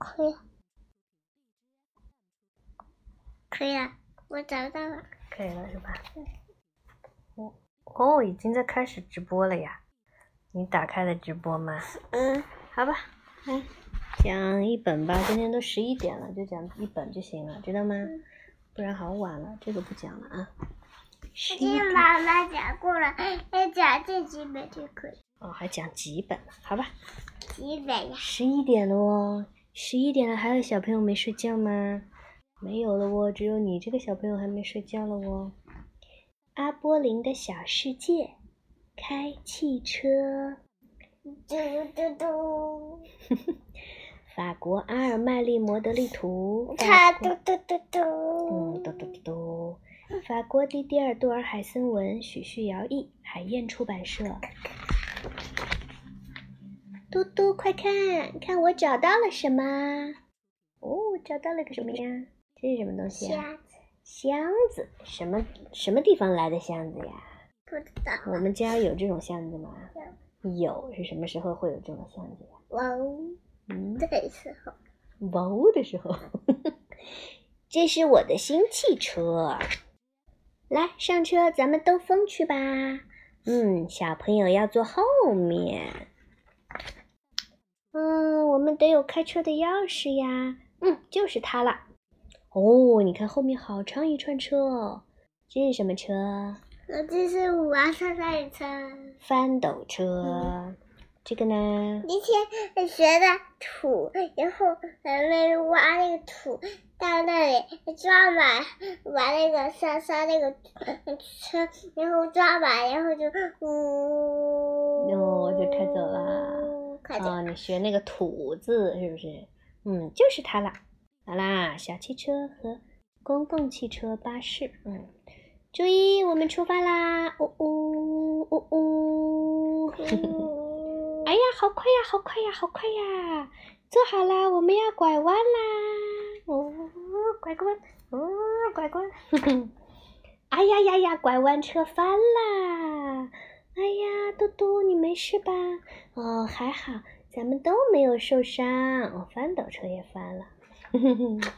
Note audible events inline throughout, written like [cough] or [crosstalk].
可以，可以了，我找到了。可以了是吧？哦哦，已经在开始直播了呀！你打开了直播吗？嗯，好吧，嗯讲一本吧。今天都十一点了，就讲一本就行了，知道吗？不然好晚了，这个不讲了啊。十今一妈妈讲过了，要讲这几本就可以，哦，还讲几本？好吧，几本呀？十一点了哦，十一点了，还有小朋友没睡觉吗？没有了哦，只有你这个小朋友还没睡觉了哦。阿波林的小世界，开汽车。嘟嘟嘟，法国阿尔麦利摩德利图，它法国嘟嘟嘟嗯，嘟嘟嘟嘟嘟。法国蒂蒂尔杜尔海森文，许旭尧译，海燕出版社。嘟嘟，快看看我找到了什么？哦，找到了个什么呀？这是什么东西啊？箱子，箱子，什么什么地方来的箱子呀？不知道。我们家有这种箱子吗？有，是什么时候会有这种箱子呀？哇哦，嗯，这时候，哇哦的时候。[laughs] 这是我的新汽车，来上车，咱们兜风去吧。嗯，小朋友要坐后面。得有开车的钥匙呀。嗯，就是它了。哦，你看后面好长一串车哦。这是什么车？那这是我要上赛车。翻斗车。这个呢？今天学的土，然后咱们挖那个土到那里抓满，把那个沙沙那个车，然后抓满，然后就呜，哦就开走了。哦，你学那个土字是不是？嗯，就是它啦。好啦，小汽车和公共汽车、巴士，嗯，注意，我们出发啦！呜呜呜 [laughs] 呜！哎呀，好快呀，好快呀，好快呀！坐好啦，我们要拐弯啦！哦，拐个弯，哦，拐个弯！[laughs] 哎呀呀呀，拐弯车翻啦！哎呀，嘟嘟，你没事吧？哦，还好，咱们都没有受伤。哦，翻斗车也翻了。[laughs]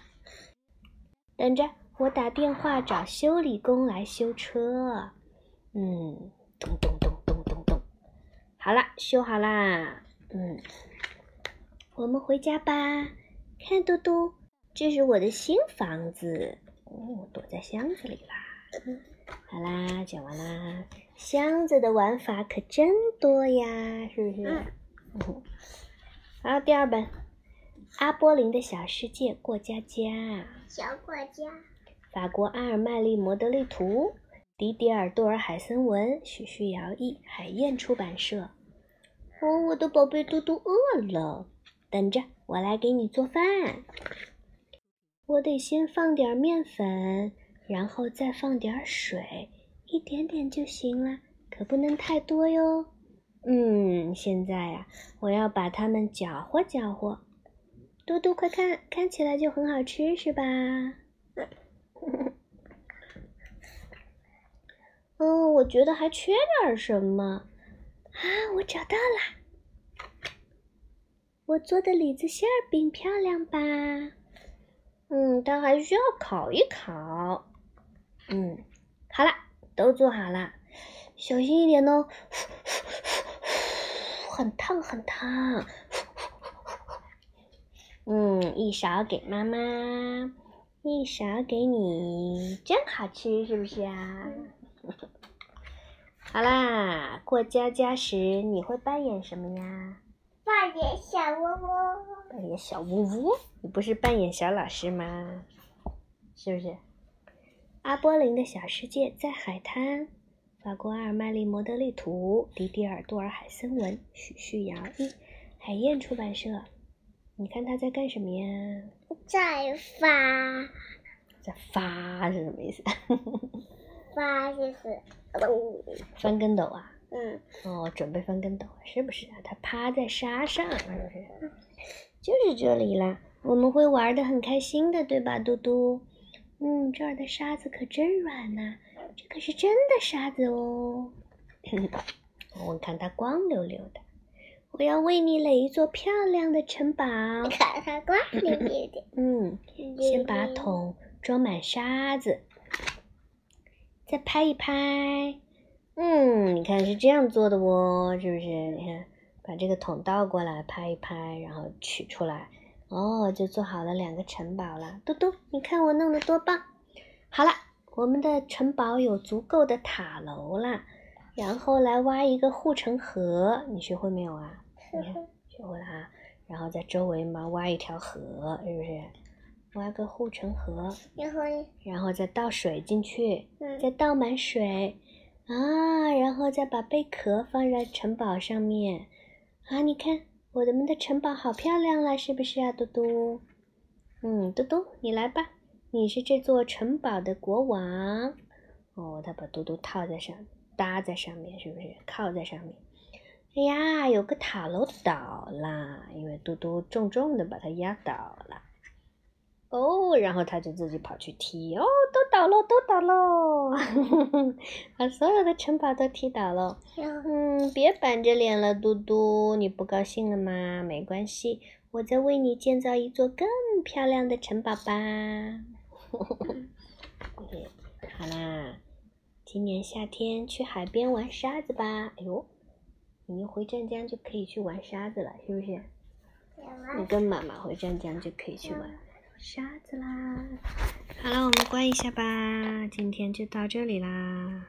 等着，我打电话找修理工来修车。嗯，咚咚咚咚咚咚，好了，修好啦。嗯，我们回家吧。看，嘟嘟，这是我的新房子。哦，躲在箱子里啦。好啦，讲完啦。箱子的玩法可真多呀，是不是？嗯。好，第二本《阿波林的小世界过家家》，小过家，法国阿尔麦利摩德利图，迪迪尔多尔海森文，许旭尧译，海燕出版社。哦，我的宝贝嘟嘟饿了，等着，我来给你做饭。我得先放点面粉，然后再放点水，一点点就行了，可不能太多哟。嗯，现在呀、我要把它们搅和搅和。嘟嘟，快看，看起来就很好吃，是吧？[laughs] 哦，我觉得还缺点什么啊！我找到了，我做的李子馅儿饼漂亮吧？嗯，它还需要烤一烤。嗯，好了，都做好了，小心一点哦，[sniffs] 很烫很烫。嗯，一勺给妈妈，一勺给你，真好吃，是不是啊？[laughs] 好啦，过家家时你会扮演什么呀？扮演小窝窝，扮演小窝窝，你不是扮演小老师吗？是不是？阿波林的小世界在海滩，法国阿尔麦利摩德利图，迪迪尔杜尔海森文，许旭尧译，海燕出版社。你看他在干什么呀？在发在发是什么意思？发 [laughs] 就是，翻跟斗啊？嗯，哦，准备翻跟斗啊，是不是啊？他趴在沙上，是不是？就是这里啦，我们会玩的很开心的，对吧，嘟嘟？嗯，这儿的沙子可真软呐、这可是真的沙子哦。[coughs] 我看它光溜溜的。我要为你垒一座漂亮的城堡。看它光溜溜的。[coughs] 嗯，先把桶装满沙子，再拍一拍。嗯，你看是这样做的哦，是不是？你看，把这个桶倒过来，拍一拍，然后取出来，哦，就做好了两个城堡了。嘟嘟，你看我弄得多棒！好了，我们的城堡有足够的塔楼了，然后来挖一个护城河，你学会没有啊？你看，学会了啊。然后在周围嘛挖一条河，是不是？挖个护城河，然后，然后再倒水进去，嗯再倒满水。啊，然后再把贝壳放在城堡上面，啊，你看我们的城堡好漂亮了，是不是啊，嘟嘟？嗯，嘟嘟，你来吧，你是这座城堡的国王。哦，他把嘟嘟套在上，搭在上面，是不是？靠在上面。哎呀，有个塔楼倒啦，因为嘟嘟重重的把它压倒了。哦，然后他就自己跑去踢，哦，都倒了，都倒了，[laughs] 把所有的城堡都踢倒了。嗯，别板着脸了，嘟嘟，你不高兴了吗？没关系，我再为你建造一座更漂亮的城堡吧。[laughs] 好啦，今年夏天去海边玩沙子吧。哎呦，你一回湛江就可以去玩沙子了，是不是？你跟妈妈回湛江就可以去玩沙子啦。好了，我们关一下吧，今天就到这里啦。